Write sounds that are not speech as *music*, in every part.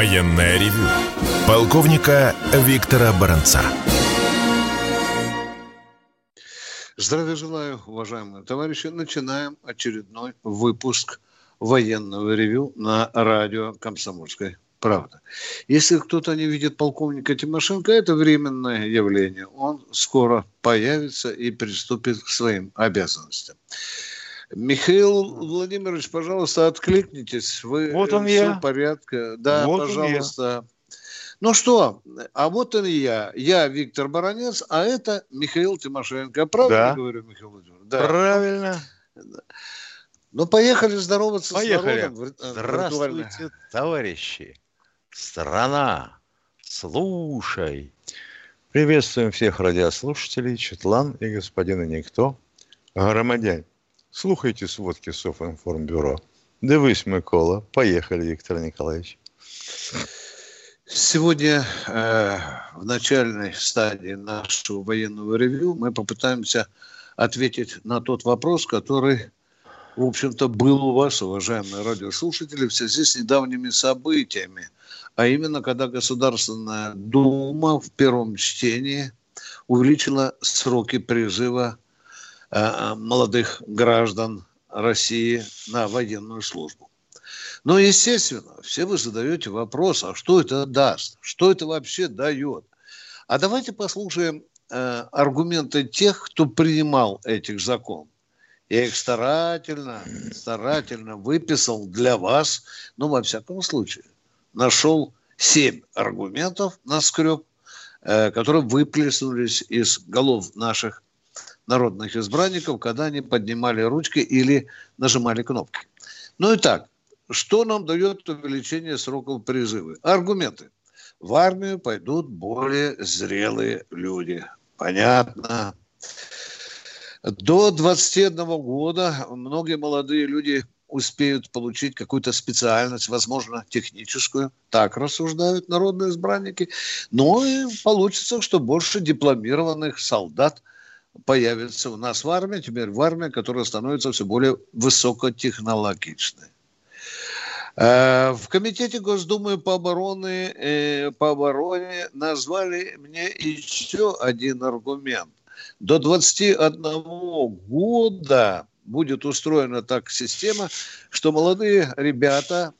Военное ревю полковника Виктора Баранца. Здравия желаю, уважаемые товарищи. Начинаем очередной выпуск военного ревю на радио «Комсомольской правда». Если кто-то не видит полковника Тимошенко, это временное явление. Он скоро появится и приступит к своим обязанностям. Михаил Владимирович, пожалуйста, откликнитесь. Вы вот он все я. в порядке. Да, вот пожалуйста. Ну что, а вот он и я. Я Виктор Баранец, а это Михаил Тимошенко. Правда да. говорю, Михаил Владимирович? Да. Правильно. Ну, поехали здороваться поехали. с народом. Здравствуйте, товарищи. Страна, слушай. Приветствуем всех радиослушателей, Четлан и господина Никто. Громадяне, слухайте сводки Софинформбюро. Дивись, Микола. Поехали, Виктор Николаевич. Сегодня э, в начальной стадии нашего военного ревью мы попытаемся ответить на тот вопрос, который, в общем-то, был у вас, уважаемые радиослушатели, в связи с недавними событиями. А именно, когда Государственная Дума в первом чтении увеличила сроки призыва молодых граждан России на военную службу. Но, естественно, все вы задаете вопрос, а что это даст? Что это вообще дает? А давайте послушаем э, аргументы тех, кто принимал этих законов. Я их старательно, старательно выписал для вас, но во всяком случае нашел семь аргументов на скреб, э, которые выплеснулись из голов наших народных избранников, когда они поднимали ручки или нажимали кнопки. Ну и так, что нам дает увеличение сроков призыва? Аргументы. В армию пойдут более зрелые люди. Понятно. До 21 года многие молодые люди успеют получить какую-то специальность, возможно, техническую. Так рассуждают народные избранники. Но и получится, что больше дипломированных солдат появится у нас в армии, теперь в армии, которая становится все более высокотехнологичной. В комитете Госдумы по обороне, по обороне назвали мне еще один аргумент. До 21 года будет устроена так система, что молодые ребята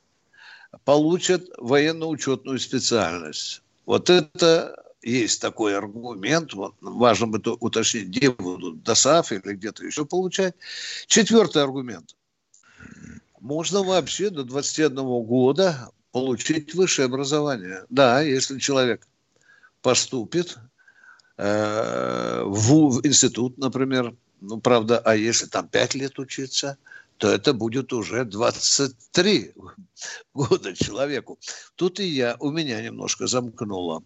получат военно-учетную специальность. Вот это есть такой аргумент, вот, важно бы уточнить, где будут ДОСАФ или где-то еще получать. Четвертый аргумент. Можно вообще до 21 года получить высшее образование. Да, если человек поступит э, в, в институт, например, ну, правда, а если там 5 лет учиться, то это будет уже 23 года человеку. Тут и я, у меня немножко замкнуло.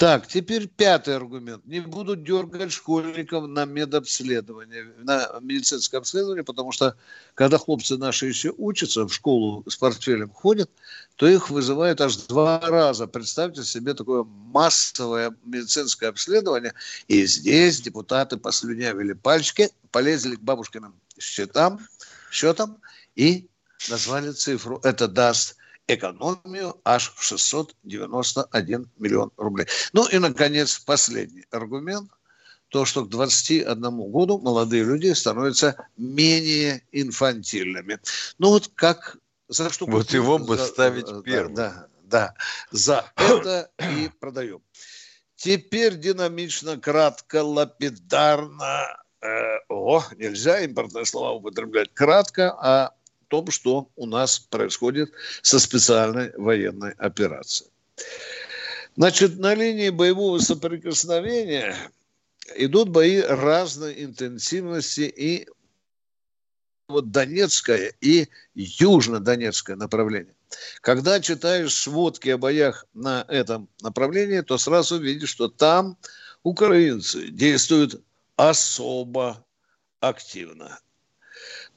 Так, теперь пятый аргумент. Не будут дергать школьников на медобследование, на медицинское обследование, потому что когда хлопцы наши еще учатся, в школу с портфелем ходят, то их вызывают аж два раза. Представьте себе такое массовое медицинское обследование. И здесь депутаты послюнявили пальчики, полезли к бабушкиным счетам, счетам и назвали цифру. Это даст экономию аж в 691 миллион рублей. Ну и, наконец, последний аргумент. То, что к 21 году молодые люди становятся менее инфантильными. Ну вот как... За что вот его бы за, ставить да, первым. Да, да. За это и продаем. Теперь динамично, кратко, лапидарно. Э, о, нельзя импортные слова употреблять. Кратко, а том, что у нас происходит со специальной военной операцией. Значит, на линии боевого соприкосновения идут бои разной интенсивности и вот Донецкое и Южно-Донецкое направление. Когда читаешь сводки о боях на этом направлении, то сразу видишь, что там украинцы действуют особо активно.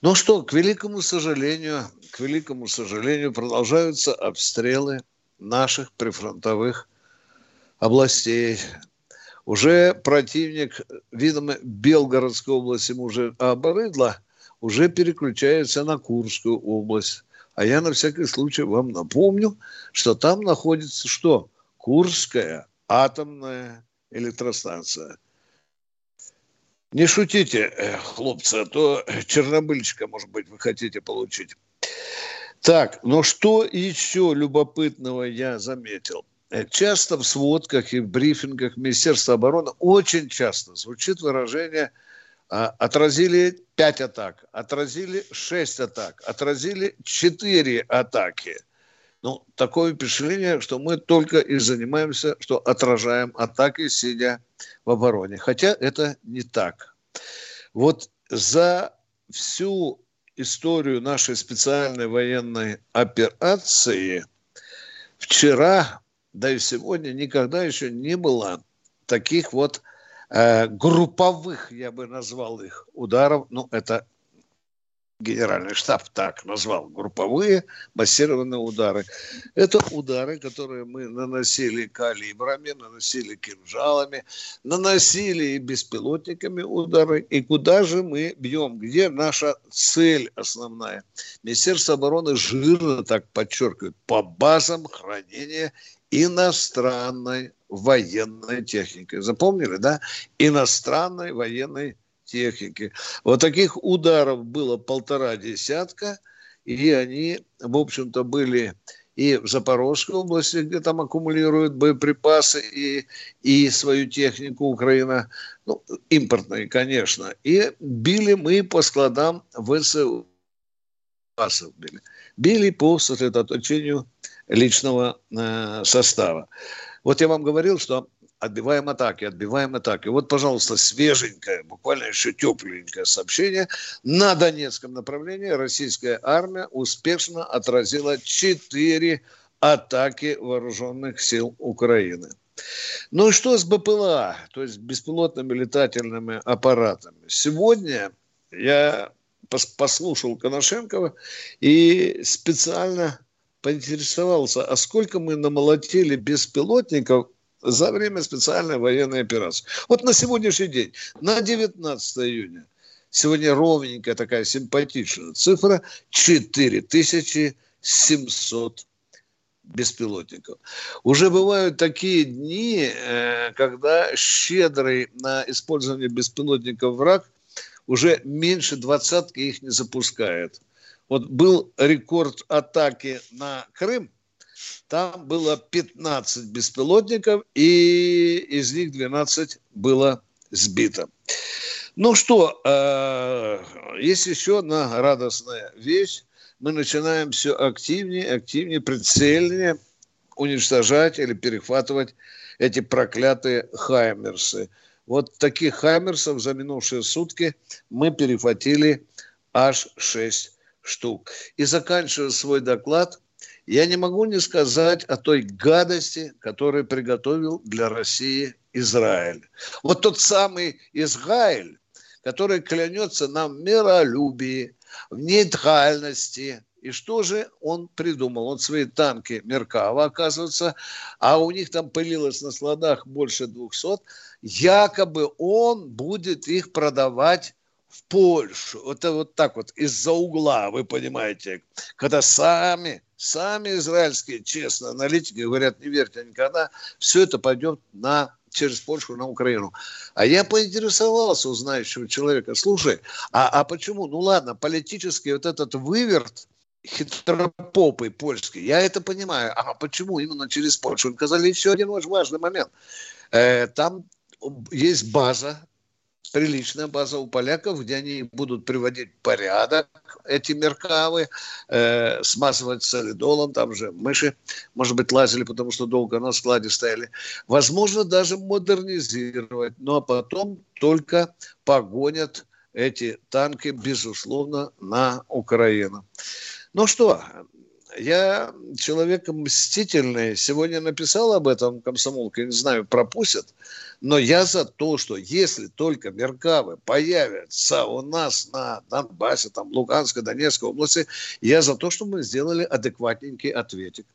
Ну что, к великому сожалению, к великому сожалению, продолжаются обстрелы наших прифронтовых областей. Уже противник, видимо, Белгородской области ему уже обрыдло, уже переключается на Курскую область. А я на всякий случай вам напомню, что там находится что? Курская атомная электростанция. Не шутите, э, хлопцы, а то чернобыльчика, может быть, вы хотите получить. Так, но что еще любопытного я заметил? Э, часто в сводках и в брифингах Министерства обороны очень часто звучит выражение – а, отразили 5 атак, отразили 6 атак, отразили 4 атаки. Ну, такое впечатление, что мы только и занимаемся, что отражаем атаки, сидя в обороне. Хотя это не так. Вот за всю историю нашей специальной военной операции вчера, да и сегодня никогда еще не было таких вот Э, групповых, я бы назвал их, ударов. Ну, это генеральный штаб так назвал, групповые массированные удары. Это удары, которые мы наносили калибрами, наносили кинжалами, наносили и беспилотниками удары. И куда же мы бьем? Где наша цель основная? Министерство обороны жирно так подчеркивает, по базам хранения иностранной военной техникой. Запомнили, да? Иностранной военной техники. Вот таких ударов было полтора десятка, и они, в общем-то, были и в Запорожской области, где там аккумулируют боеприпасы и, и свою технику Украина, ну, импортные, конечно. И били мы по складам ВСУ. Били. били по сосредоточению личного э, состава. Вот я вам говорил, что отбиваем атаки, отбиваем атаки. Вот, пожалуйста, свеженькое, буквально еще тепленькое сообщение. На Донецком направлении российская армия успешно отразила четыре атаки вооруженных сил Украины. Ну и что с БПЛА, то есть беспилотными летательными аппаратами? Сегодня я послушал Коношенкова и специально поинтересовался, а сколько мы намолотили беспилотников за время специальной военной операции. Вот на сегодняшний день, на 19 июня, сегодня ровненькая такая симпатичная цифра, 4700 беспилотников. Уже бывают такие дни, э, когда щедрый на использование беспилотников враг уже меньше двадцатки их не запускает – вот был рекорд атаки на Крым, там было 15 беспилотников, и из них 12 было сбито. Ну что, э, есть еще одна радостная вещь. Мы начинаем все активнее, активнее, прицельнее уничтожать или перехватывать эти проклятые хаймерсы. Вот таких хаймерсов за минувшие сутки мы перехватили аж 6 штук. И заканчивая свой доклад, я не могу не сказать о той гадости, которую приготовил для России Израиль. Вот тот самый Израиль, который клянется нам в миролюбии, в нейтральности. И что же он придумал? Он свои танки Меркава, оказывается, а у них там пылилось на складах больше 200, якобы он будет их продавать в Польшу. Это вот так вот из-за угла, вы понимаете, когда сами, сами израильские, честно, аналитики говорят, не верьте никогда, все это пойдет на через Польшу на Украину. А я поинтересовался у знающего человека, слушай, а, а почему? Ну ладно, политический вот этот выверт, хитропопый польский, я это понимаю. А почему именно через Польшу? Он сказали еще один очень важный момент. Э, там есть база приличная база у поляков, где они будут приводить порядок, эти меркавы, э, смазывать солидолом, там же мыши, может быть, лазили, потому что долго на складе стояли. Возможно, даже модернизировать, но потом только погонят эти танки, безусловно, на Украину. Ну что, я человек мстительный. Сегодня написал об этом комсомолке, не знаю, пропустят. Но я за то, что если только Меркавы появятся у нас на Донбассе, там, Луганской, Донецкой области, я за то, чтобы мы сделали адекватненький ответик.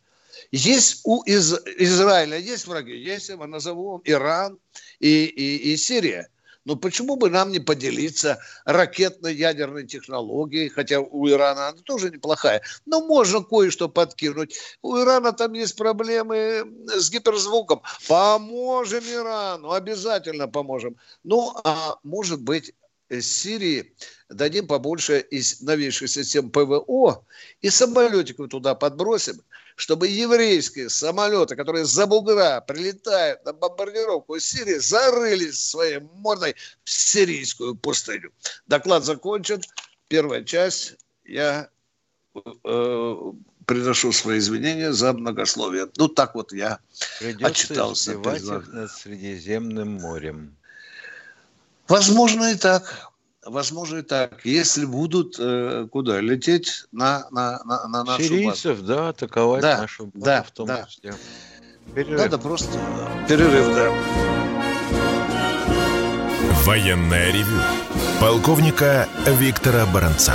Есть у Из... Израиля есть враги, есть, я назову Иран и, и, и Сирия. Но почему бы нам не поделиться ракетно-ядерной технологией, хотя у Ирана она тоже неплохая, но можно кое-что подкинуть. У Ирана там есть проблемы с гиперзвуком. Поможем Ирану, обязательно поможем. Ну, а может быть, Сирии дадим побольше из новейших систем ПВО и самолетиков туда подбросим, чтобы еврейские самолеты, которые за бугра прилетают на бомбардировку из Сирии, зарылись своей мордой в сирийскую пустыню. Доклад закончен. Первая часть. Я э, приношу свои извинения за многословие. Ну, так вот я Придется отчитался. Придется над Средиземным морем. Возможно и так. Возможно и так. Если будут э, куда лететь на, на, на, на нашу Сирийцев, базу. да, атаковать да, нашу базу да, в том да. числе. Перерыв. Надо просто перерыв, да. Военная ревю. Полковника Виктора Баранца.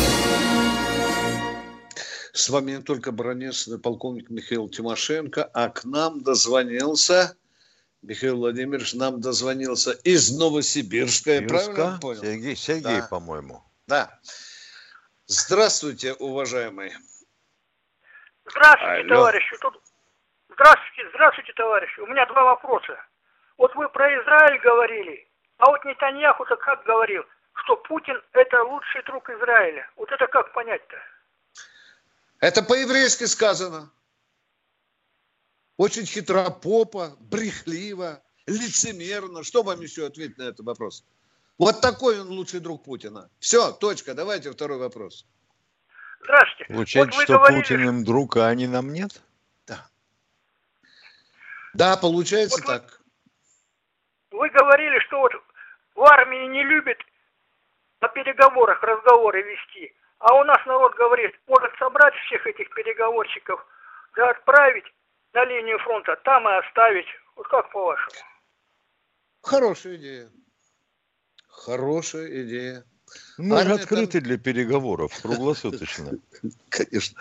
С вами не только баронец, но полковник Михаил Тимошенко, а к нам дозвонился Михаил Владимирович нам дозвонился из Новосибирска. Я правильно понял? Сергей, Сергей да. по-моему. Да. Здравствуйте, уважаемый. Здравствуйте, Алло. товарищи. Тут... Здравствуйте, здравствуйте, товарищи. У меня два вопроса. Вот вы про Израиль говорили, а вот Нетаньяху-то как говорил, что Путин это лучший друг Израиля. Вот это как понять-то? Это по-еврейски сказано очень хитропопо, брехливо, лицемерно. Что вам еще ответить на этот вопрос? Вот такой он лучший друг Путина. Все, точка. Давайте второй вопрос. Здравствуйте. Получается, вот что говорили... Путин им друг, а они нам нет? Да. Да, получается вот так. Вы, вы говорили, что вот в армии не любят на переговорах разговоры вести. А у нас народ говорит, может собрать всех этих переговорщиков, да отправить на линию фронта, там и оставить. Вот как по-вашему? Хорошая идея. Хорошая идея. Мы Армия открыты там... для переговоров круглосуточно. *laughs* Конечно.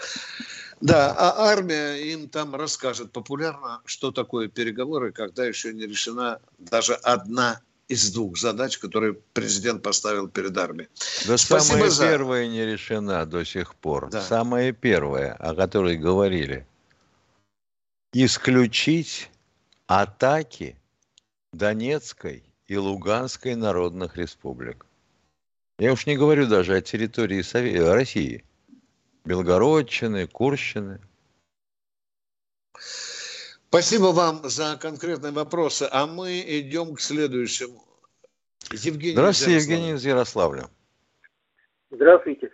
Да, а армия им там расскажет популярно, что такое переговоры, когда еще не решена даже одна из двух задач, которые президент поставил перед армией. Да Спасибо самая за... первая не решена до сих пор. Да. Самая первая, о которой говорили исключить атаки Донецкой и Луганской народных республик. Я уж не говорю даже о территории Совет... России. Белгородчины, Курщины. Спасибо вам за конкретные вопросы. А мы идем к следующему. Евгений Здравствуйте, Евгений из Ярославля. Здравствуйте.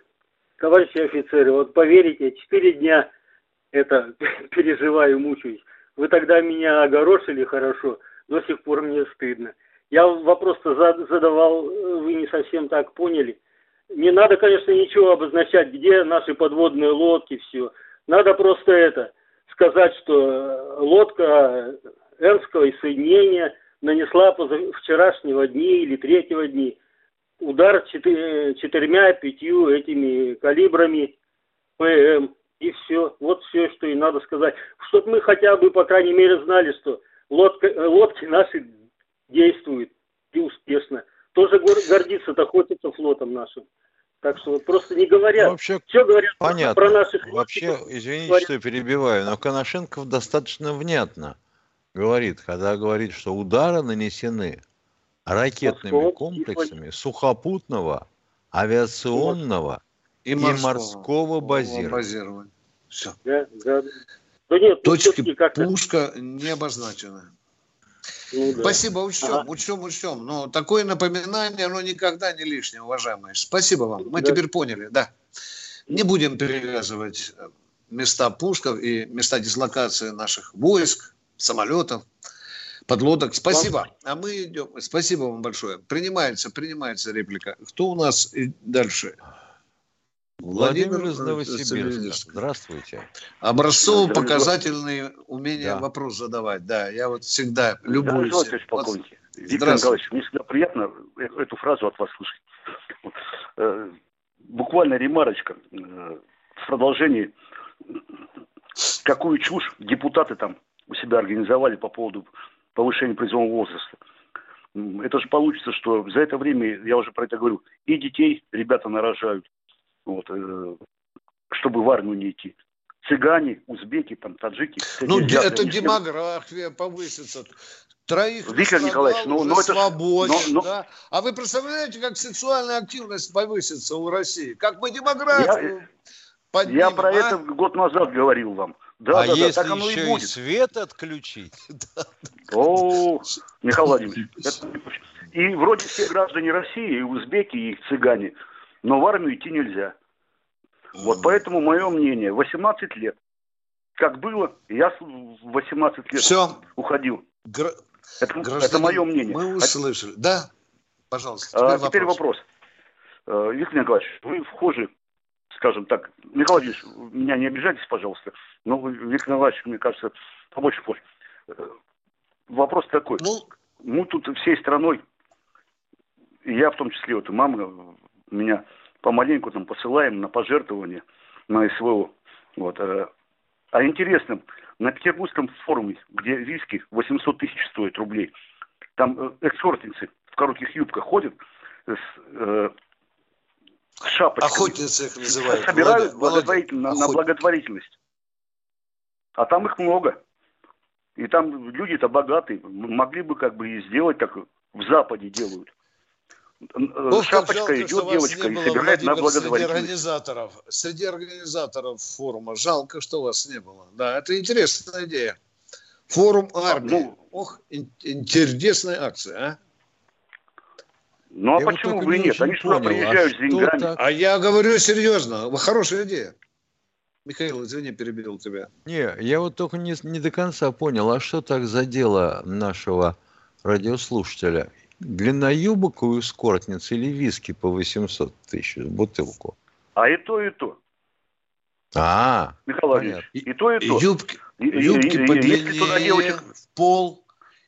Товарищи офицеры, вот поверите, четыре дня это *laughs* переживаю, мучаюсь. Вы тогда меня огорошили хорошо, до сих пор мне стыдно. Я вопрос-то задавал, вы не совсем так поняли. Не надо, конечно, ничего обозначать, где наши подводные лодки, все. Надо просто это, сказать, что лодка Энского соединения нанесла вчерашнего дня или третьего дня удар четырьмя-пятью этими калибрами ПМ. И все. Вот все, что и надо сказать. Чтобы мы хотя бы, по крайней мере, знали, что лодка, э, лодки наши действуют и успешно. Тоже гордиться-то хочется флотом нашим. Так что вот просто не говорят. Ну, вообще, все говорят понятно. про наших Вообще, извините, говорят. что я перебиваю, но Коношенков достаточно внятно говорит, когда говорит, что удары нанесены ракетными комплексами сухопутного авиационного и морского, и морского базирования. базирования. Все. Да, да. Да нет, ну, Точки пуска не обозначены. Ну, да. Спасибо, учтем, ага. учтем, учтем. Но такое напоминание, оно никогда не лишнее, уважаемые. Спасибо вам. Мы да. теперь поняли, да. Не будем перевязывать места пусков и места дислокации наших войск, самолетов, подлодок. Спасибо. А мы идем. Спасибо вам большое. Принимается, принимается реплика. Кто у нас и дальше? Владимир, Владимир из Новосибирска. Здравствуйте. Образцово-показательные умения да. вопрос задавать. Да, я вот всегда любуюсь. Да, вот... Виктор Николаевич, мне всегда приятно эту фразу от вас слышать. Вот. Э, буквально ремарочка э, в продолжении, какую чушь депутаты там у себя организовали по поводу повышения призывного возраста. Это же получится, что за это время, я уже про это говорю, и детей ребята нарожают, вот, э, чтобы в армию не идти. Цыгане, узбеки, там, таджики. Ну, это демография повысится. Троих Виктор Николаевич, ну, ну это свободен, но, но... Да? А вы представляете, как сексуальная активность повысится у России? Как мы демографию я, поднимем, Я про а? это год назад говорил вам. Да, а да, если да, так оно еще и, будет. и свет отключить? *laughs* О, Михаил Владимирович, это... и вроде все граждане России, и узбеки, и цыгане – но в армию идти нельзя. Вот поэтому мое мнение, 18 лет. Как было, я в 18 лет Все. уходил. Гра... Это, это мое мнение. Мы услышали. А... Да, пожалуйста. Теперь, а, вопрос. теперь вопрос. Э, Виктор Николаевич, вы вхожи, скажем так, Михаил Владимирович, меня не обижайтесь, пожалуйста, но Виктор Николаевич, мне кажется, побольше вхож. Э, вопрос такой. Ну... Мы тут всей страной, я в том числе, вот мама меня помаленьку там посылаем на пожертвования на СВО. Вот. Э, а интересно, на Петербургском форуме, где виски 800 тысяч стоит рублей, там э, экскортницы в коротких юбках ходят с, э, с шапочками. Охотницы их называют. Собирают Володя, благотворительно, на благотворительность. А там их много. И там люди-то богатые, могли бы как бы и сделать, как в Западе делают. Ох, шапочка жалко, идет девочка и собирает на благотворительность. Среди организаторов, среди организаторов форума. Жалко, что вас не было. Да, это интересная идея. Форум армии. Ну, Ох, интересная акция, а? Ну а я почему бы нет? Они сюда приезжают а с деньгами. Так? А я говорю серьезно. Хорошая идея. Михаил, извини, перебил тебя. Не, я вот только не, не до конца понял, а что так задело нашего радиослушателя? Длина юбок у эскортниц или виски по 800 тысяч бутылку? А и то, и то. А, Михаил Владимирович, и то, и то. Юбки, юбки и, подлиннее, девочек... в пол,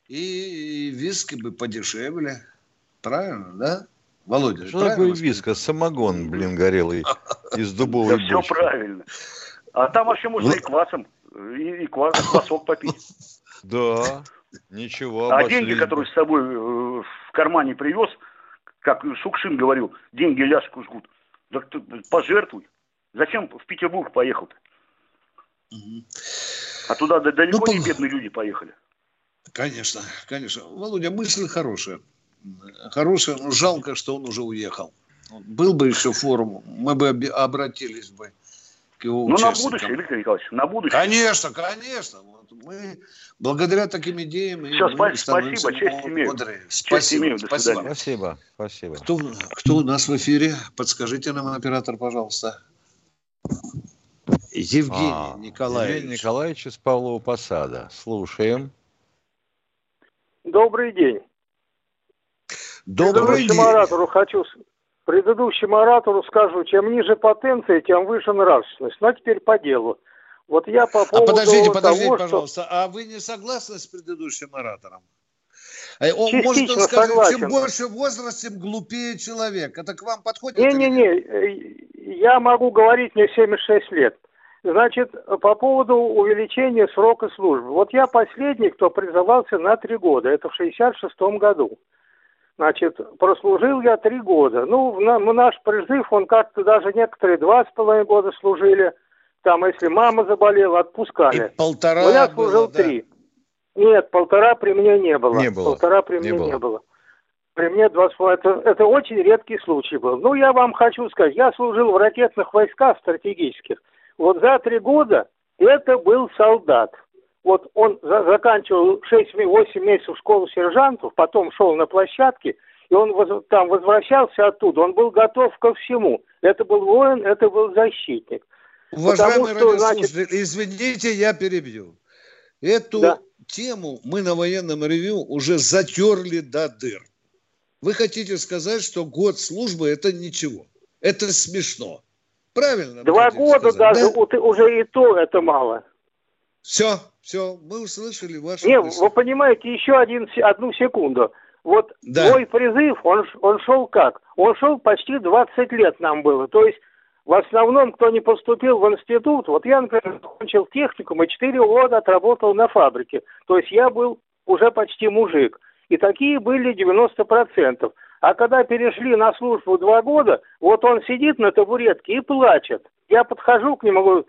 и виски бы подешевле. Правильно, да? Володя, Что такое виска? Самогон, блин, горелый из дубовой бочки. Все правильно. А там вообще можно и квасом, и, и квасок попить. Да. Ничего. А деньги, которые с собой э, в кармане привез, как Шукшин говорил, деньги ляжку жгут. Так ты пожертвуй. Зачем в Петербург поехал-то? Угу. А туда далеко ну, не бедные люди поехали. Конечно, конечно. Володя, мысль хорошая. Хорошая, но жалко, что он уже уехал. Был бы еще форум, мы бы обратились бы к его Ну, на будущее, Виктор Николаевич, на будущее. Конечно, конечно мы благодаря таким идеям... Все, мы спасибо, честь имею. Спасибо, честь имею, до спасибо. Спасибо, спасибо. Кто, кто у нас в эфире? Подскажите нам, оператор, пожалуйста. Евгений а, Николаевич. Евгений Николаевич из Павлова Посада. Слушаем. Добрый день. Добрый день. оратору хочу предыдущему оратору скажу, чем ниже потенция, тем выше нравственность. Но теперь по делу. Вот я по поводу а подождите, подождите, того, пожалуйста. Что... А вы не согласны с предыдущим оратором? Э, он, может, он скажет, согласен. чем больше возраст, тем глупее человек. Это к вам подходит? Не-не-не, э, я могу говорить, мне 76 лет. Значит, по поводу увеличения срока службы. Вот я последний, кто призывался на три года. Это в 66-м году. Значит, прослужил я три года. Ну, наш призыв, он как-то даже некоторые два с половиной года служили – там, если мама заболела, отпускали. И полтора Но я служил было, три. Да. Нет, полтора при мне не было. Не было. Полтора при не мне было. не было. при мне два это, это очень редкий случай был. Ну, я вам хочу сказать, я служил в ракетных войсках стратегических. Вот за три года это был солдат. Вот он за, заканчивал 6-8 месяцев школу сержантов, потом шел на площадке, и он воз, там возвращался оттуда. Он был готов ко всему. Это был воин, это был защитник. Уважаемый Потому что, радиослушатель, значит... извините, я перебью. Эту да. тему мы на военном ревю уже затерли до дыр. Вы хотите сказать, что год службы – это ничего. Это смешно. Правильно? Два года сказать, даже да? уже и то это мало. Все, все, мы услышали вашу Не, мысль. вы понимаете, еще один, одну секунду. Вот да. мой призыв, он, он шел как? Он шел почти 20 лет нам было. То есть в основном, кто не поступил в институт, вот я, например, закончил техникум и 4 года отработал на фабрике. То есть я был уже почти мужик. И такие были 90%. А когда перешли на службу два года, вот он сидит на табуретке и плачет. Я подхожу к нему, говорю,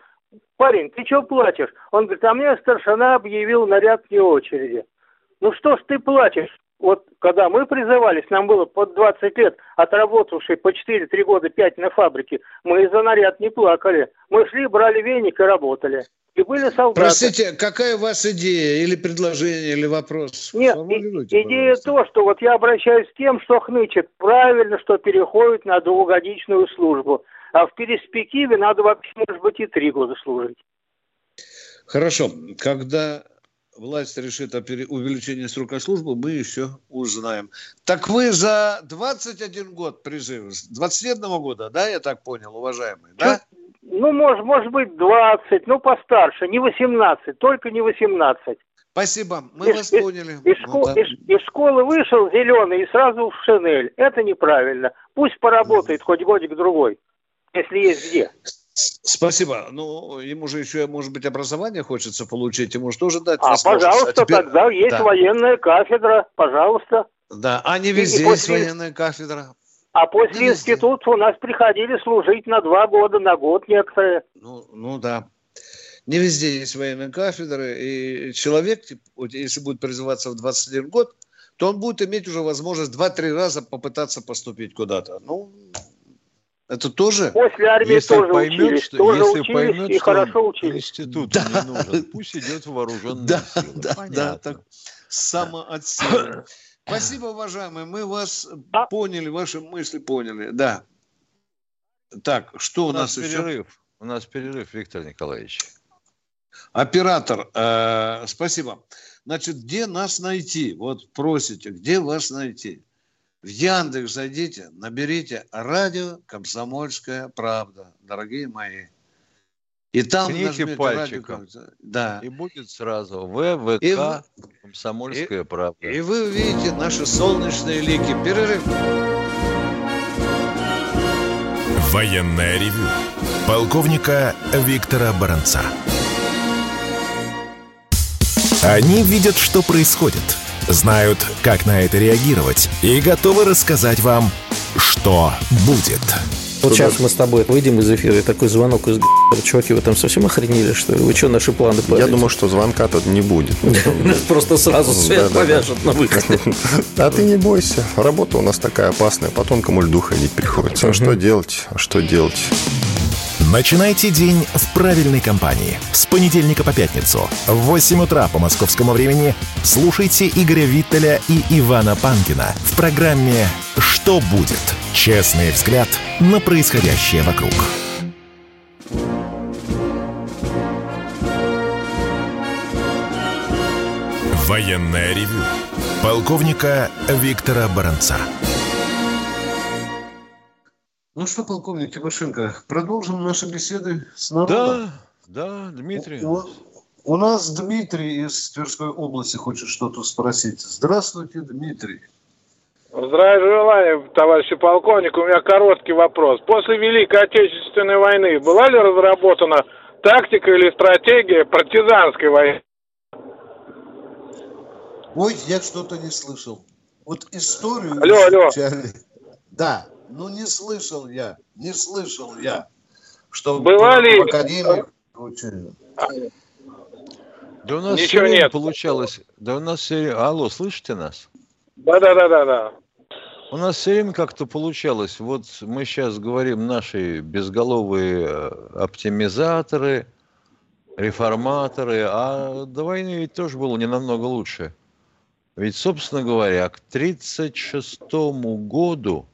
парень, ты что плачешь? Он говорит, а мне старшина объявил наряд вне очереди. Ну что ж ты плачешь? Вот когда мы призывались, нам было под 20 лет, отработавшие по 4-3 года 5 на фабрике, мы за наряд не плакали. Мы шли, брали веник и работали. И были солдаты. Простите, какая у вас идея или предложение, или вопрос? Нет, и, идея то, что вот я обращаюсь к тем, что хнычет. Правильно, что переходит на двухгодичную службу. А в перспективе надо вообще, может быть, и три года служить. Хорошо. Когда власть решит о увеличении срока службы, мы еще узнаем. Так вы за 21 год призыв, с 21 года, да, я так понял, уважаемый, да? Ну, может, может быть, 20, ну, постарше, не 18, только не 18. Спасибо, мы из, вас поняли. Из, вот, из, из школы вышел зеленый и сразу в шинель. Это неправильно. Пусть поработает хоть годик-другой, если есть где. Спасибо. Ну, ему же еще, может быть, образование хочется получить, ему же тоже дать А, пожалуйста, а теперь... тогда есть да. военная кафедра, пожалуйста. Да, а не везде и, и после... есть военная кафедра. А после не института везде. у нас приходили служить на два года, на год некоторые. Ну, ну да. Не везде есть военные кафедры, и человек, если будет призываться в 21 год, то он будет иметь уже возможность 2-3 раза попытаться поступить куда-то. Ну, это тоже... После армии если тоже поймет, учились, что, тоже если учились поймет, и что хорошо учились. институт да. не нужен, пусть идет в вооруженные да, силы. Да, Понятно. да, так самоотсеивание. Спасибо, уважаемые, мы вас да. поняли, ваши мысли поняли. Да. Так, что у, у нас, нас перерыв. Еще? У нас перерыв, Виктор Николаевич. Оператор, э, спасибо. Значит, где нас найти? Вот просите, где вас найти? В Яндекс зайдите, наберите радио «Комсомольская правда», дорогие мои. И там Кните пальчиком. Радио, да. И будет сразу ВВК и, «Комсомольская и, правда». И вы увидите наши солнечные лики. Перерыв. Военная ревю. Полковника Виктора Баранца. Они видят, что происходит – знают, как на это реагировать и готовы рассказать вам, что будет. Вот сейчас мы с тобой выйдем из эфира, и такой звонок из Чуваки, вы там совсем охренели, что ли? Вы что, наши планы Я думаю, что звонка тут не будет. *laughs* Просто сразу свет повяжет на выходе. *laughs* А ты не бойся. Работа у нас такая опасная. По тонкому льду ходить приходится. А что делать? А что делать? Начинайте день в правильной компании. С понедельника по пятницу в 8 утра по московскому времени слушайте Игоря Виттеля и Ивана Панкина в программе «Что будет?» Честный взгляд на происходящее вокруг. Военная ревю. Полковника Виктора Баранца. Ну что, полковник Тимошенко, продолжим наши беседы с народом? Да, да, Дмитрий. У, у нас Дмитрий из Тверской области хочет что-то спросить. Здравствуйте, Дмитрий. Здравия желаю, товарищи полковник. У меня короткий вопрос. После Великой Отечественной войны была ли разработана тактика или стратегия партизанской войны? Ой, я что-то не слышал. Вот историю... Алло, алло. Да, ну, не слышал я, не слышал я, что Была ли... в Академии учили. Да у нас Ничего нет. получалось. Да у нас все... Алло, слышите нас? Да, да, да, да, да. У нас все время как-то получалось. Вот мы сейчас говорим наши безголовые э, оптимизаторы, реформаторы, а до войны ведь тоже было не намного лучше. Ведь, собственно говоря, к 1936 году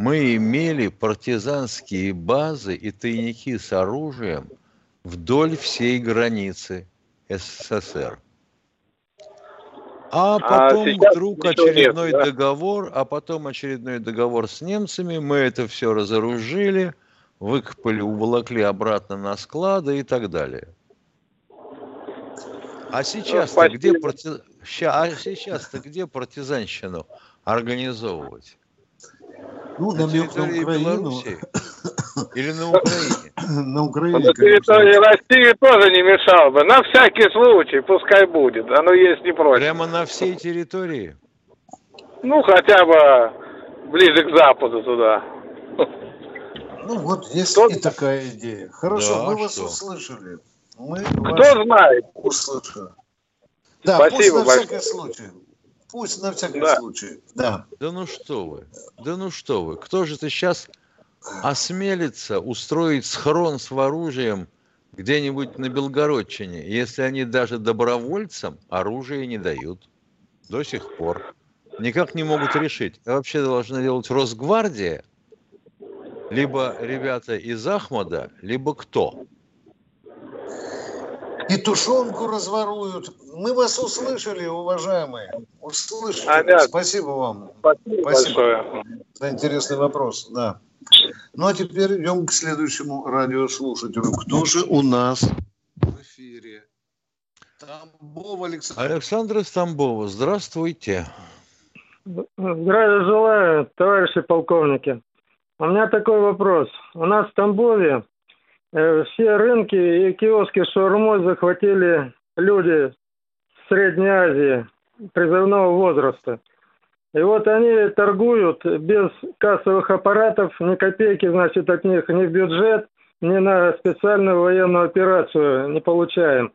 мы имели партизанские базы и тайники с оружием вдоль всей границы СССР. А, а потом а вдруг очередной нет, да? договор, а потом очередной договор с немцами, мы это все разоружили, выкопали, уволокли обратно на склады и так далее. А сейчас-то ну, где, парти... а сейчас где партизанщину организовывать? Ну, на намек на Украину. *coughs* Или на Украине? На Украине, На территории России тоже не мешал бы. На всякий случай, пускай будет. Оно есть не против. Прямо на всей территории? Ну, хотя бы ближе к западу туда. Ну, вот есть Кто... и такая идея. Хорошо, да, мы вас что? услышали. Мы Кто знает? Услышали. Да, Спасибо пусть на большое. всякий случай. Пусть на всякий да. случай. Да. Да ну что вы, да ну что вы. Кто же ты сейчас осмелится устроить схрон с оружием где-нибудь на Белгородчине, если они даже добровольцам оружие не дают до сих пор. Никак не могут решить. А вообще должна делать Росгвардия, либо ребята из Ахмада, либо кто? И тушенку разворуют. Мы вас услышали, уважаемые. Услышали. А, Спасибо вам. Спасибо, Спасибо большое. за интересный вопрос. Да. Ну а теперь идем к следующему радиослушателю. Кто же у нас в эфире? Тамбов Александр. Александр Тамбова, здравствуйте. Здравия желаю, товарищи полковники. У меня такой вопрос. У нас в Тамбове все рынки и киоски шаурмой захватили люди с Средней Азии призывного возраста. И вот они торгуют без кассовых аппаратов, ни копейки, значит, от них ни в бюджет, ни на специальную военную операцию не получаем.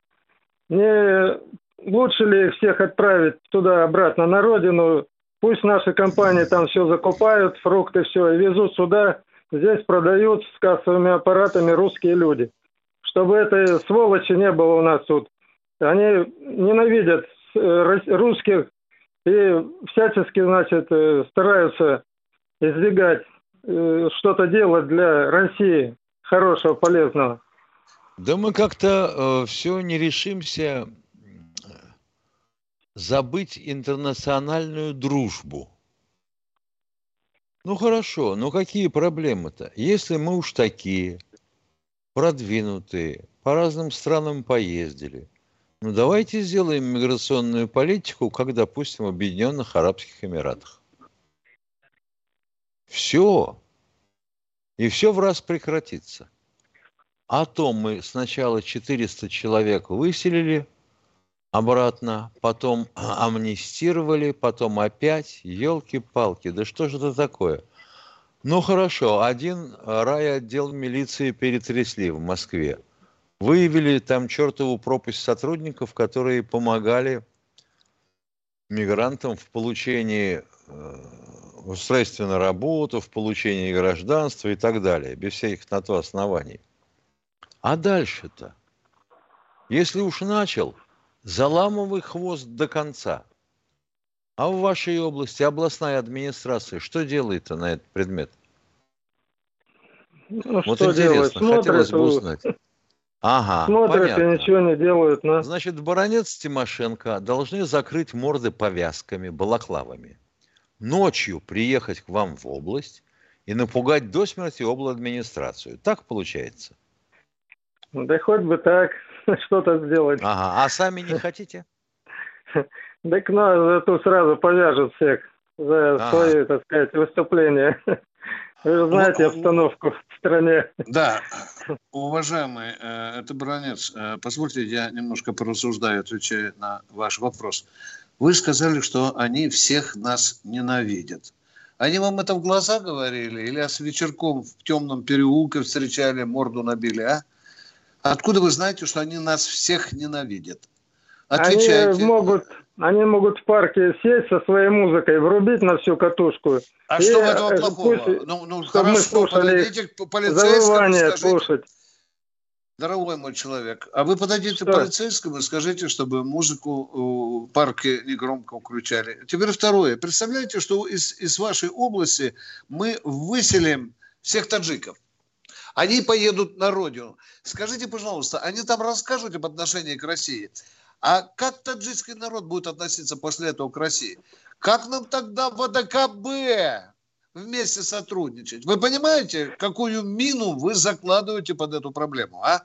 Не лучше ли всех отправить туда обратно на родину? Пусть наши компании там все закупают, фрукты все, и везут сюда. Здесь продают с кассовыми аппаратами русские люди. Чтобы этой сволочи не было у нас тут. Они ненавидят э, русских и всячески, значит, э, стараются избегать э, что-то делать для России хорошего, полезного. Да мы как-то э, все не решимся забыть интернациональную дружбу. Ну хорошо, но какие проблемы-то? Если мы уж такие, продвинутые, по разным странам поездили – ну давайте сделаем миграционную политику, как, допустим, в Объединенных Арабских Эмиратах. Все. И все в раз прекратится. А то мы сначала 400 человек выселили обратно, потом *clears throat* амнистировали, потом опять, елки-палки, да что же это такое? Ну хорошо, один райотдел милиции перетрясли в Москве – выявили там чертову пропасть сотрудников, которые помогали мигрантам в получении э, устройства на работу, в получении гражданства и так далее, без всяких на то оснований. А дальше-то? Если уж начал, заламывай хвост до конца. А в вашей области областная администрация что делает-то на этот предмет? Ну, вот что интересно, делать? хотелось бы узнать. Ага, Смотрят понятно. и ничего не делают. Но... Значит, Баранец Тимошенко должны закрыть морды повязками, балаклавами. Ночью приехать к вам в область и напугать до смерти администрацию. Так получается? Да хоть бы так, *laughs* что-то сделать. Ага, а сами не хотите? *laughs* Так ну, тут сразу повяжут всех за свои, так сказать, выступления. Вы же знаете ну, обстановку в стране. Да, уважаемый, э, это Бронец, э, позвольте, я немножко порассуждаю, отвечая на ваш вопрос. Вы сказали, что они всех нас ненавидят. Они вам это в глаза говорили или с вечерком в темном переулке встречали, морду набили, а? Откуда вы знаете, что они нас всех ненавидят? Отвечайте. Они могут Они могут в парке сесть со своей музыкой, врубить на всю катушку. А и, что в этом э, плохого? пусть- Ну, ну чтобы мы хорошо, слушали подойдите к полицейскому, скажите, слушать. дорогой мой человек, а вы подойдите Что? к полицейскому и скажите, чтобы музыку в парке негромко включали. Теперь второе. Представляете, что из, из вашей области мы выселим всех таджиков. Они поедут на родину. Скажите, пожалуйста, они там расскажут об отношении к России. А как таджикский народ будет относиться после этого к России? Как нам тогда в АДКБ вместе сотрудничать? Вы понимаете, какую мину вы закладываете под эту проблему, а?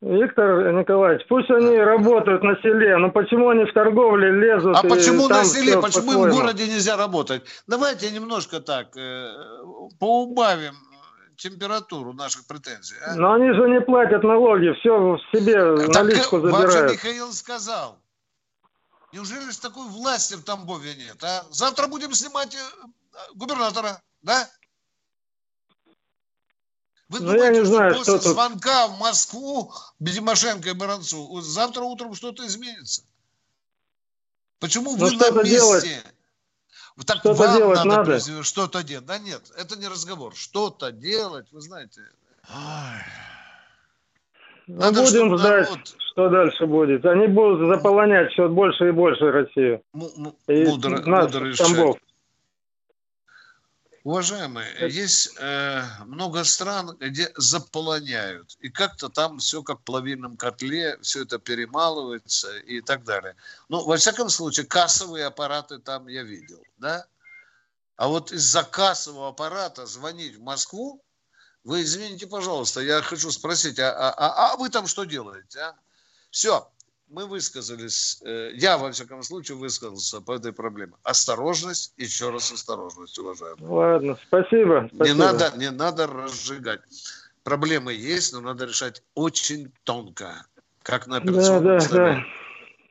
Виктор Николаевич, пусть они работают на селе, но почему они в торговле лезут? А почему на селе, почему в по-своему? городе нельзя работать? Давайте немножко так э, поубавим температуру наших претензий. а? Но они же не платят налоги, все себе Так, наличку э, вам же забирают. Михаил сказал. Неужели же такой власти в Тамбове нет, а? Завтра будем снимать э, губернатора, да? Вы Ну, я не знаю, после что тут- звонка в Москву Тимошенко и Баранцу завтра утром что-то изменится? Почему Ну, вы на месте? делать- Так что-то вам делать надо, надо. что-то делать. Да нет, это не разговор. Что-то делать, вы знаете. Ну, надо, будем чтобы ждать, народ- что дальше будет. Они будут заполонять все больше и больше Россию. И мудро- нас, мудро Тамбов. Уважаемые, есть э, много стран, где заполоняют. И как-то там все как в плавильном котле, все это перемалывается и так далее. Ну, во всяком случае, кассовые аппараты там я видел, да? А вот из-за кассового аппарата звонить в Москву, вы извините, пожалуйста, я хочу спросить, а, а- а- а вы там что делаете, а? Все, мы высказались, э, я, во всяком случае, высказался по этой проблеме. Осторожность, еще раз осторожность, уважаемые. Ладно, спасибо. Не спасибо. надо, не надо разжигать. Проблемы есть, но надо решать очень тонко, как на Да, операционном да, столе. да.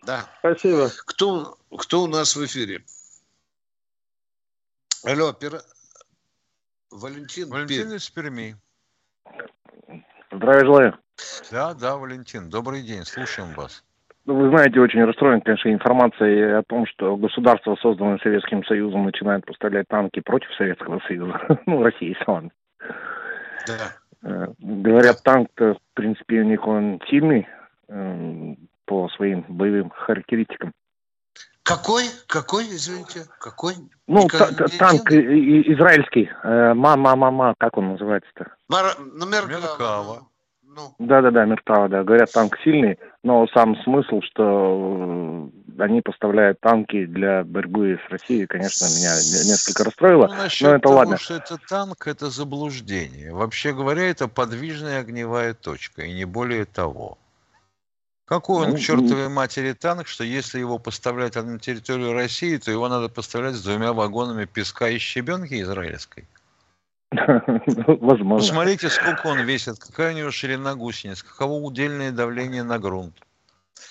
Да. Спасибо. Кто, кто у нас в эфире? Алло, пер... Валентин. Валентин Пермь. из Перми. Здравия желаю. Да, да, Валентин, добрый день, слушаем вас. Ну, Вы знаете, очень расстроен, конечно, информацией о том, что государство, созданное Советским Союзом, начинает поставлять танки против Советского Союза. *laughs* Ну, России, ладно. Да. Э, Говорят, танк-то, в принципе, у них он сильный э, по своим боевым характеристикам. Какой? Какой, извините? Какой? Ну, та- та- танк и- израильский. Э, Ма-ма-ма-ма, как он называется-то? Ну, Меркава. Меркава. Да-да-да, Миртава, да. Говорят, танк сильный, но сам смысл, что э, они поставляют танки для борьбы с Россией, конечно, меня не- несколько расстроило. Ну, но это того, ладно. что это танк, это заблуждение. Вообще говоря, это подвижная огневая точка, и не более того. Какой он Ну, к чертовой матери танк, что если его поставлять на территорию России, то его надо поставлять с двумя вагонами песка и щебенки израильской? Возможно. Посмотрите, сколько он весит, какая у него ширина гусениц, каково удельное давление на грунт.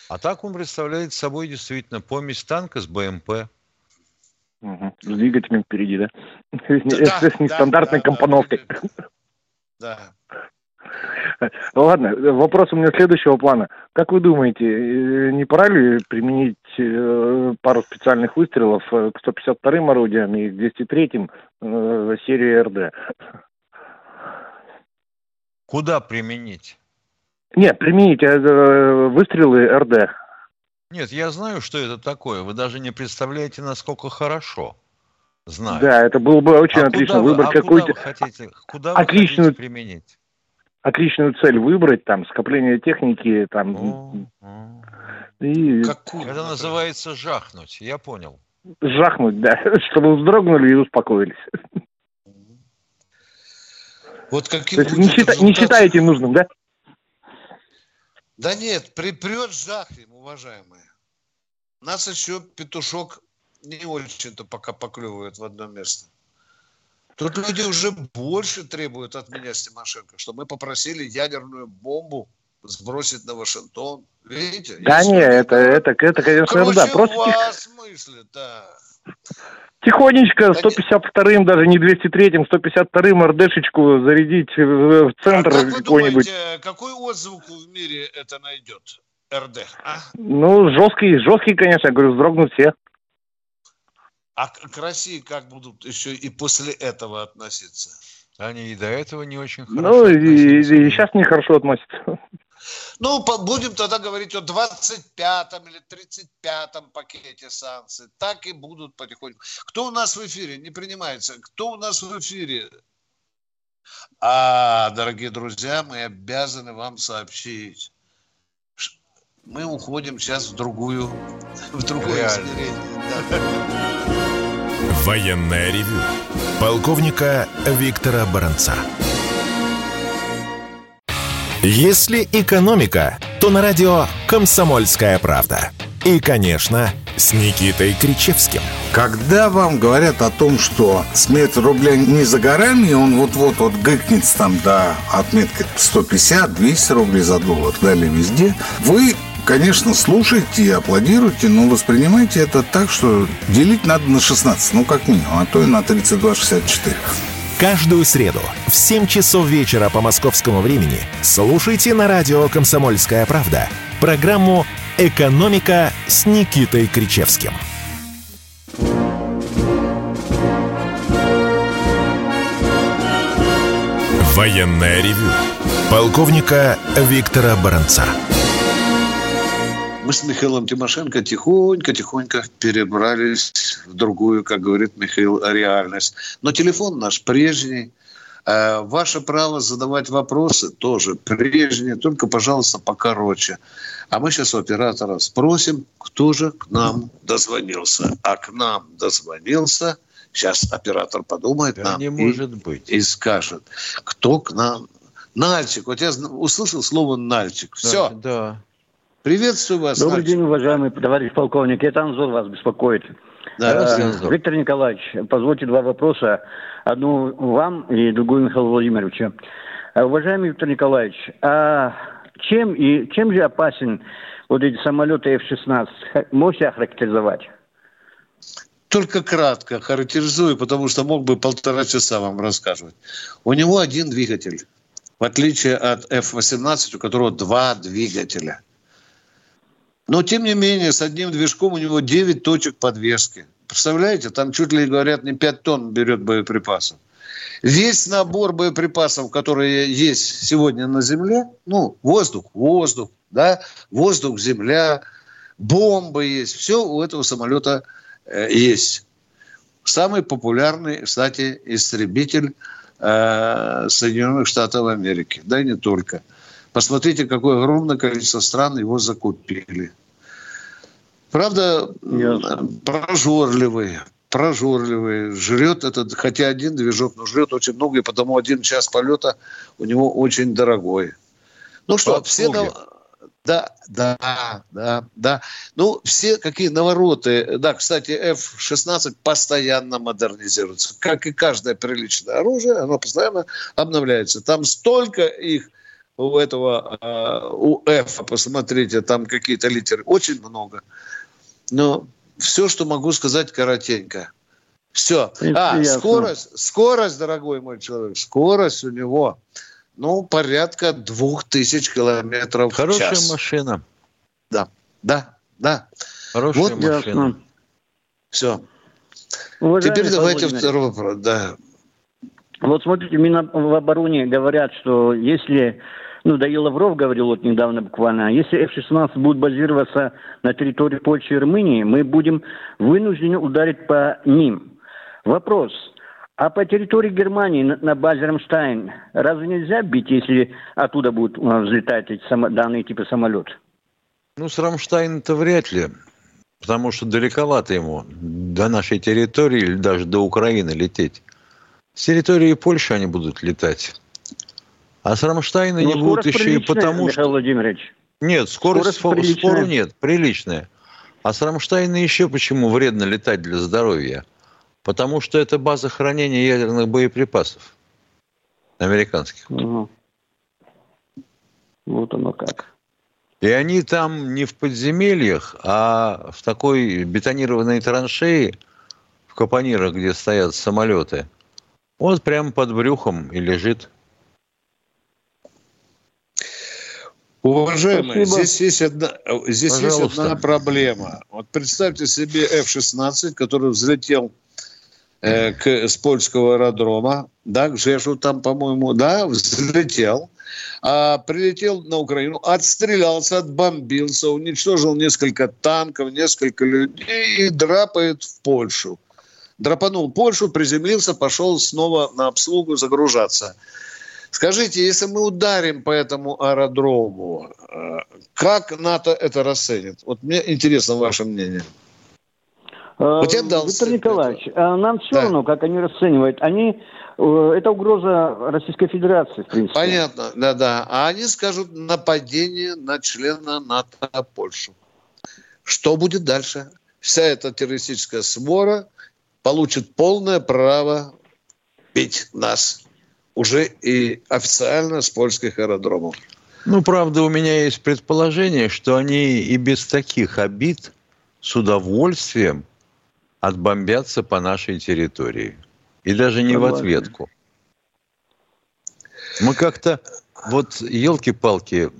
А так он представляет собой действительно помесь танка с БМП. Мгм. С двигателем впереди, да? Да, *laughs* с нестандартной да, да, компоновкой. Да. Ну Ладно, вопрос у меня следующего плана. Как вы думаете, э, не пора ли применить э, пару специальных выстрелов э, к 152-м орудиям и к 203-м э, серии РД? Куда применить? Нет, применить выстрелы РД. Нет, я знаю, что это такое. Вы даже не представляете, насколько хорошо. Знаю. Да, это было бы очень А отлично. куда вы- Выбрать а куда какую-то вы хотите, куда вы отличную, хотите применить? Отличную цель выбрать, там, скопление техники, там, и Это называется жахнуть, я понял. жахнуть, да, *laughs* чтобы вздрогнули и успокоились. Вот каким То есть не, счита- не считаете нужным, да? Да нет, припрет жахнем, уважаемые. Нас еще петушок не очень-то пока поклевывает в одно место. Тут люди уже больше требуют от меня с Тимошенко, что мы попросили ядерную бомбу сбросить на Вашингтон. Видите? Да Есть не, это, это, это, конечно, Короче, ерунда. Просто тих- вас мыслят, да. тихонечко 152-м, даже не 203-м, 152-м РДшечку зарядить в, центр Как вы какой-нибудь. думаете, какой отзвук в мире это найдет? РД, а? Ну, жесткий, жесткий, конечно, я говорю, вздрогнут все. А к России как будут еще и после этого относиться? Они и до этого не очень хорошо Ну, и, и сейчас нехорошо относятся. Ну, будем тогда говорить о 25-м или 35-м пакете санкций. Так и будут потихоньку. Кто у нас в эфире? Не принимается. Кто у нас в эфире? А, дорогие друзья, мы обязаны вам сообщить. Мы уходим сейчас в другую, в другое измерение. Да. Военное ревю полковника Виктора Баранца. Если экономика, то на радио «Комсомольская правда». И, конечно, с Никитой Кричевским. Когда вам говорят о том, что смерть рубля не за горами, он вот-вот вот гыкнется там до отметки 150-200 рублей за доллар, далее везде, вы конечно, слушайте и аплодируйте, но воспринимайте это так, что делить надо на 16, ну, как минимум, а то и на 32,64. Каждую среду в 7 часов вечера по московскому времени слушайте на радио «Комсомольская правда» программу «Экономика» с Никитой Кричевским. Военное ревю полковника Виктора Баранца мы с Михаилом Тимошенко тихонько-тихонько перебрались в другую, как говорит Михаил, реальность. Но телефон наш прежний. Э, ваше право задавать вопросы тоже прежние, только, пожалуйста, покороче. А мы сейчас у оператора спросим, кто же к нам дозвонился. А к нам дозвонился, сейчас оператор подумает да нам не может и, быть. и скажет, кто к нам. Нальчик, вот я услышал слово Нальчик. Да, Все. Да. Приветствую вас. Добрый Нальчик. день, уважаемый товарищ полковник. Это Анзор вас беспокоит. Да, э, Виктор Николаевич, позвольте два вопроса. Одну вам и другую Михаилу Владимировичу. Э, уважаемый Виктор Николаевич, а чем, и, чем же опасен вот эти самолеты F-16? Можете охарактеризовать? Только кратко характеризую, потому что мог бы полтора часа вам рассказывать. У него один двигатель, в отличие от F-18, у которого два двигателя. Но, тем не менее, с одним движком у него 9 точек подвески. Представляете, там чуть ли, говорят, не 5 тонн берет боеприпасов. Весь набор боеприпасов, которые есть сегодня на Земле, ну, воздух, воздух, да, воздух, земля, бомбы есть, все у этого самолета э, есть. Самый популярный, кстати, истребитель э, Соединенных Штатов Америки, да и не только – Посмотрите, какое огромное количество стран его закупили. Правда, Ясно. прожорливый, прожорливый, жрет этот, хотя один движок, но жрет очень много, и потому один час полета у него очень дорогой. Ну что, все... Да, да, да, да. Ну, все какие навороты. Да, кстати, F-16 постоянно модернизируется. Как и каждое приличное оружие, оно постоянно обновляется. Там столько их у этого, а, у F, посмотрите, там какие-то литеры, очень много. Но все, что могу сказать, коротенько. Все. А, скорость, скорость, дорогой мой человек, скорость у него, ну, порядка двух тысяч километров Хорошая в час. машина. Да, да, да. Хорошая вот, машина. Ясно. Все. Уважаемый Теперь давайте второй вопрос. Да. Вот смотрите, в обороне говорят, что если ну, да и Лавров говорил вот недавно буквально, если F-16 будет базироваться на территории Польши и Румынии, мы будем вынуждены ударить по ним. Вопрос, а по территории Германии на, на базе Рамштайн разве нельзя бить, если оттуда будут э, взлетать эти само, данные типы самолет? Ну, с Рамштайн-то вряд ли, потому что далековато ему до нашей территории или даже до Украины лететь. С территории Польши они будут летать. А с Рамштайна не ну, будут еще и потому, Михаил Владимирович. Нет, скорость, скорость спору нет, приличная. А с Рамштайна еще почему вредно летать для здоровья? Потому что это база хранения ядерных боеприпасов. Американских. Угу. Вот оно как. И они там не в подземельях, а в такой бетонированной траншеи, в капонирах, где стоят самолеты. Вот прямо под брюхом и лежит Уважаемые, Спасибо. здесь есть одна, здесь есть одна проблема. Вот представьте себе F-16, который взлетел э, к, с польского аэродрома, да, к Жешу там, по-моему, да, взлетел, а прилетел на Украину, отстрелялся, отбомбился, уничтожил несколько танков, несколько людей и драпает в Польшу. Драпанул Польшу, приземлился, пошел снова на обслугу загружаться. Скажите, если мы ударим по этому аэродрому, э, как НАТО это расценит? Вот мне интересно ваше мнение. Э, вот я дал Виктор Николаевич, это. нам все да. равно, как они расценивают. Они э, это угроза Российской Федерации, в принципе. Понятно, да-да. А они скажут нападение на члена НАТО Польшу. Что будет дальше? Вся эта террористическая свора получит полное право бить нас уже и официально с польских аэродромов. Ну, правда, у меня есть предположение, что они и без таких обид с удовольствием отбомбятся по нашей территории. И даже не Согласен. в ответку. Мы как-то, вот, елки-палки,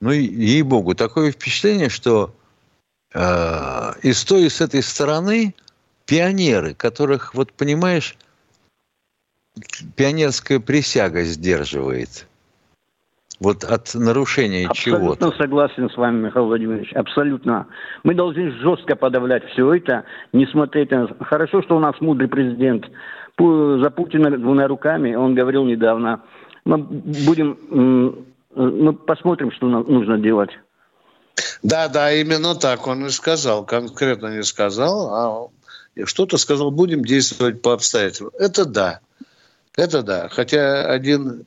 ну, ей-богу, такое впечатление, что э, и с той, и с этой стороны пионеры, которых, вот понимаешь, пионерская присяга сдерживает. Вот от нарушения чего-то. Абсолютно согласен с вами, Михаил Владимирович. Абсолютно. Мы должны жестко подавлять все это, не смотреть на... Хорошо, что у нас мудрый президент. За Путина двумя руками, он говорил недавно. Мы будем... Мы посмотрим, что нужно делать. Да, да, именно так он и сказал. Конкретно не сказал, а что-то сказал, будем действовать по обстоятельствам. Это да. Это да. Хотя один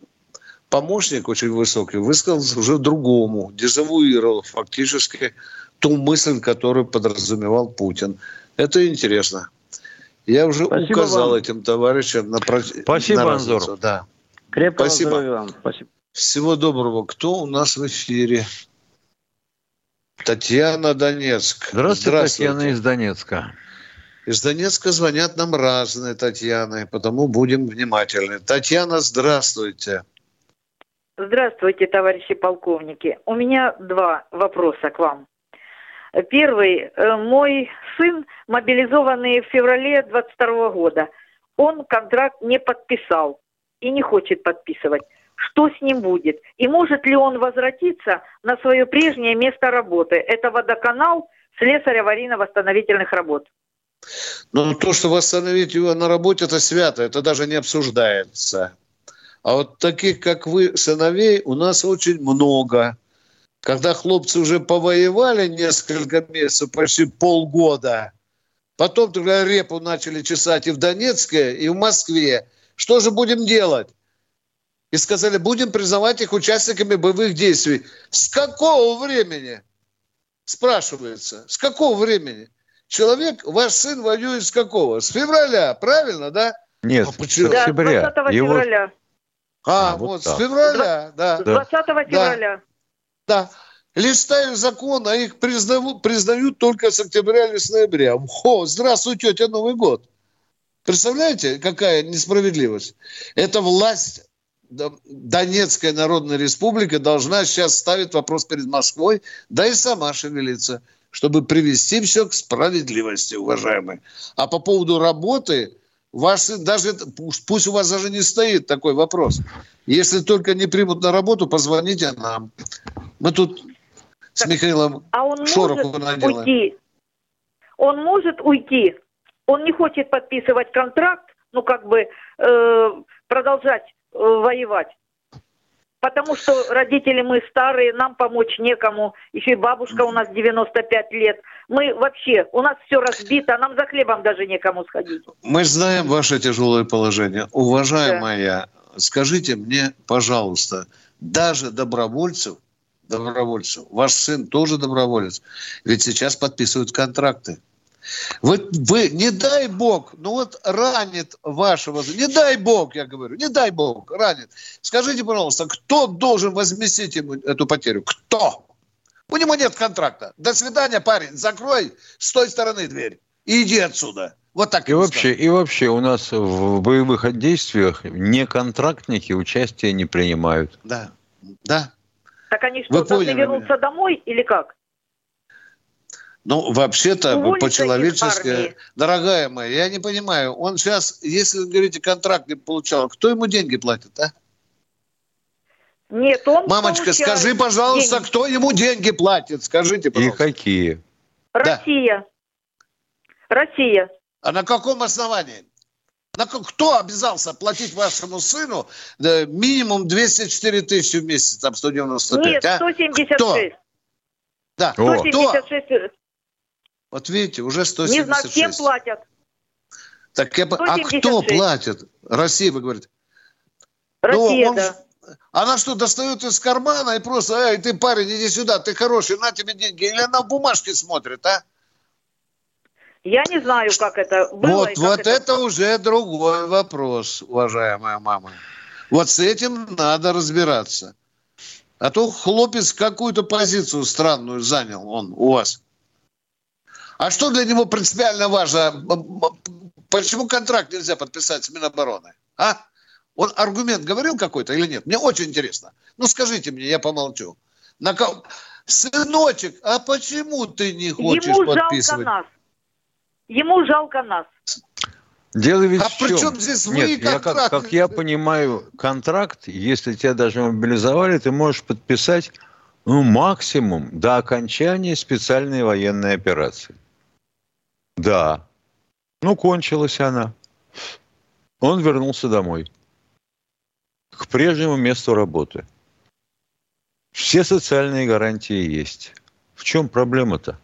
помощник очень высокий высказался уже другому, дезавуировал фактически ту мысль, которую подразумевал Путин. Это интересно. Я уже Спасибо указал вам. этим товарищам на Спасибо, на Анзор. Да. Крепкого Спасибо. здоровья вам. Спасибо. Всего доброго. Кто у нас в эфире? Татьяна Донецк. Здравствуйте, Здравствуйте. Татьяна из Донецка. Из Донецка звонят нам разные Татьяны, потому будем внимательны. Татьяна, здравствуйте. Здравствуйте, товарищи полковники. У меня два вопроса к вам. Первый. Э, мой сын, мобилизованный в феврале 22 года, он контракт не подписал и не хочет подписывать. Что с ним будет? И может ли он возвратиться на свое прежнее место работы? Это водоканал, слесарь аварийно-восстановительных работ. Но то, что восстановить его на работе, это свято, это даже не обсуждается. А вот таких, как вы, сыновей, у нас очень много. Когда хлопцы уже повоевали несколько месяцев, почти полгода, потом тогда репу начали чесать и в Донецке, и в Москве. Что же будем делать? И сказали, будем признавать их участниками боевых действий. С какого времени? Спрашивается. С какого времени? Человек, ваш сын воюет с какого? С февраля, правильно, да? Нет, а почему? с октября. 20 Его... февраля. А, а вот, вот с февраля, да. 20 февраля. Да. Листаю закон, а их признают, признают только с октября или с ноября. О, здравствуй, тетя, Новый год. Представляете, какая несправедливость? Это власть Донецкая Народная Республика должна сейчас ставить вопрос перед Москвой, да и сама шевелиться – чтобы привести все к справедливости, уважаемые. А по поводу работы, ваш даже пусть у вас даже не стоит такой вопрос. Если только не примут на работу, позвоните нам. Мы тут с Михаилом а он Шороковым наделаем. Уйти? Он может уйти. Он не хочет подписывать контракт, ну как бы э, продолжать э, воевать. Потому что родители мы старые, нам помочь некому. Еще и бабушка у нас 95 лет. Мы вообще, у нас все разбито, нам за хлебом даже некому сходить. Мы знаем ваше тяжелое положение. Уважаемая, да. скажите мне, пожалуйста, даже добровольцев, добровольцев, ваш сын тоже доброволец, ведь сейчас подписывают контракты. Вы, вы, не дай бог, ну вот ранит вашего, не дай бог, я говорю, не дай бог, ранит. Скажите, пожалуйста, кто должен возместить ему эту потерю? Кто? У него нет контракта. До свидания, парень, закрой с той стороны дверь и иди отсюда. Вот так. И вообще, и вообще у нас в боевых действиях неконтрактники участия не принимают. Да, да. Так они что, Вы должны поняли вернуться домой или как? Ну, вообще-то, по-человечески, дорогая моя, я не понимаю, он сейчас, если, говорите, контракт не получал, кто ему деньги платит, а? Нет, он Мамочка, скажи, пожалуйста, деньги. кто ему деньги платит? Скажите, И пожалуйста. какие? Россия. Россия. А на каком основании? На ка- кто обязался платить вашему сыну э, минимум 204 тысячи в месяц, там 195, Нет, а? 176. Кто? Да, О. кто? 176. Вот видите, уже Не знаю, всем 176. платят. Так я... по- А 176. кто платит? Россия, вы говорите. Россия, Ну, он да. Она что, достает из кармана и просто, эй, ты парень, иди сюда, ты хороший, на тебе деньги. Или она в бумажке смотрит, а? Я не знаю, как это было. вот вот это... уже другой вопрос, уважаемая мама. Вот с этим надо разбираться. А то хлопец какую-то позицию странную занял он у вас. А что для него принципиально важно? Почему контракт нельзя подписать с Минобороны? А? Он аргумент говорил какой-то или нет? Мне очень интересно. Ну скажите мне, я помолчу. На ко- Сыночек, а почему ты не хочешь Ему жалко подписывать? нас. Ему жалко нас. Дело ведь А в при чем? чем здесь вы Нет, я как, контракт? как я понимаю, контракт, если тебя даже мобилизовали, ты можешь подписать ну, максимум до окончания специальной военной операции. Да. Ну, кончилась она. Он вернулся домой. К прежнему месту работы. Все социальные гарантии есть. В чем проблема-то?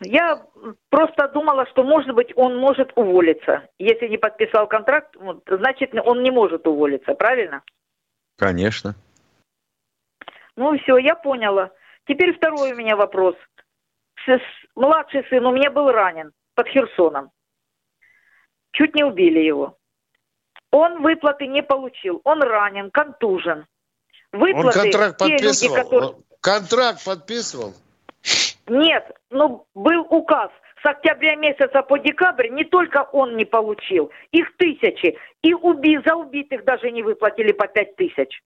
Я просто думала, что, может быть, он может уволиться. Если не подписал контракт, значит, он не может уволиться, правильно? Конечно. Ну, все, я поняла. Теперь второй у меня вопрос. С- Младший сын у меня был ранен под Херсоном. Чуть не убили его. Он выплаты не получил. Он ранен, контужен. Он Выплаты контракт те люди, подписывал? которые... Он Контракт подписывал? Нет, ну был указ с октября месяца по декабрь, не только он не получил, их тысячи. И уби, за убитых даже не выплатили по пять тысяч.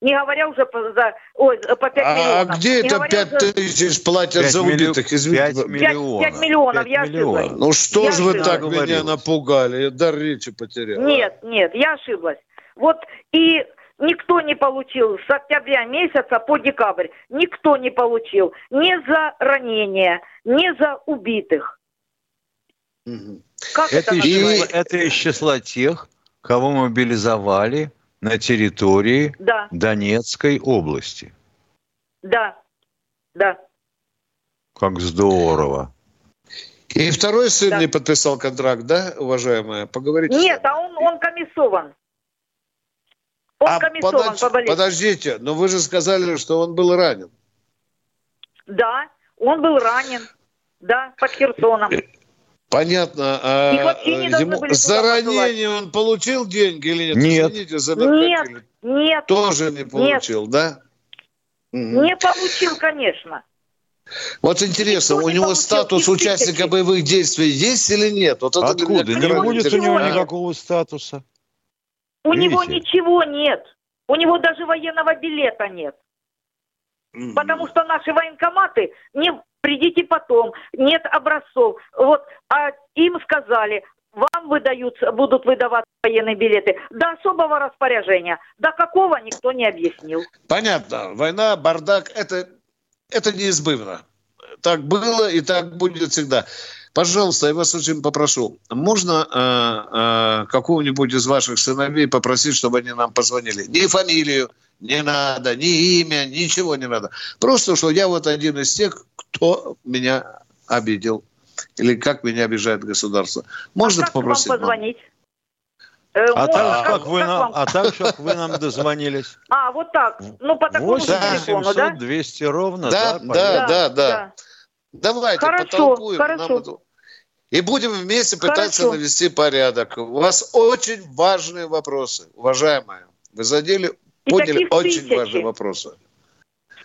Не говоря уже по, за, ой, по пять А миллионов. где Не это говоря пять уже- тысяч платят Пять за милли- убитых? Извините. пять пожалуйста. миллионов. Пять миллионов, я Пять миллионов. ошиблась. Ну что Я ж вы ошиблась. так меня Говорилось. напугали? Я дар речи потерял. Нет, нет, я ошиблась. Вот и никто не получил с октября месяца по декабрь. Никто не получил ни за ранения, ни за убитых. Как Это это, из, числа, это из числа тех, кого мобилизовали на территории Да, Донецкой области. да, да. Как здорово. И второй сын Да. не подписал контракт, да, уважаемая? Поговорите. Нет, а он, он комиссован. Он А комиссован подож- по болезни. подождите, но вы же сказали, что он был ранен. Да, он был ранен. Да, под Херсоном. Понятно. А Их вообще не должны ему были за туда посылать. ранение он получил деньги или нет? Нет. Извините за Нет, нет, Тоже не получил, да? Мгм. не получил, конечно. Вот интересно, Никто у не него получил статус участника тысячи. боевых действий есть или нет? Вот это Откуда? Не будет у него нет. никакого статуса. У Видите? него ничего нет. У него даже военного билета нет. Потому что наши военкоматы не придите потом, нет образцов. Вот, а им сказали, вам выдаются, будут выдаваться военные билеты до особого распоряжения. До какого никто не объяснил. Понятно. Война, бардак, это, это неизбывно. Так было и так будет всегда. Пожалуйста, я вас очень попрошу, можно э, э, какого-нибудь из ваших сыновей попросить, чтобы они нам позвонили? Ни фамилию не надо, ни имя, ничего не надо. Просто, что я вот один из тех, кто меня обидел. Или как меня обижает государство. Можно а как попросить? вам позвонить? Э, А можно. так, как вы как нам, вам? а так, как вы нам дозвонились. *laughs* А, вот так. Ну, по такому же 8 телефону, 700 да? 200 ровно, Да, да? да, да, да. Давайте Хорошо, потолкуем. нам хорошо. эту- И будем вместе пытаться Хорошо. навести порядок. У вас очень важные вопросы, уважаемые. Вы задели, И подняли очень тысячи. важные вопросы.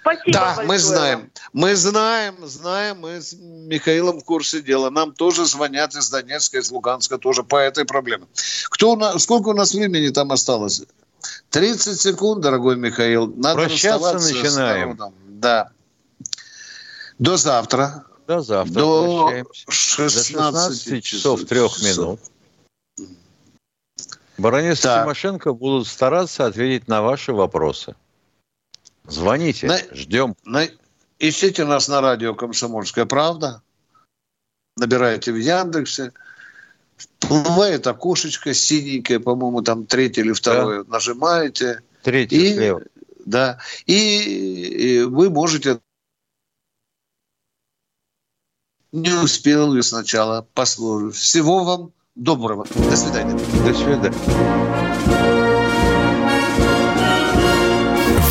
Спасибо да, большое мы знаем. Мы знаем, знаем, мы с Михаилом в курсе дела. Нам тоже звонят из Донецка, из Луганска тоже по этой проблеме. Кто у нас, сколько у нас времени там осталось? 30 секунд, дорогой Михаил. Надо Прощаться начинаем. Да. До завтра. До завтра. До прощаемся. 16, До 16 часов 3 минут. Баронец Так. Тимошенко будут стараться ответить на ваши вопросы. Звоните, На- ждем. На- Ищите нас на радио «Комсомольская правда». Набираете в Яндексе. Всплывает окошечко синенькое, по-моему, там третье или второе. Нажимаете. Третье И, слева. да. И, и вы можете... Не успел ли сначала послушать. Всего вам доброго. До свидания. До свидания.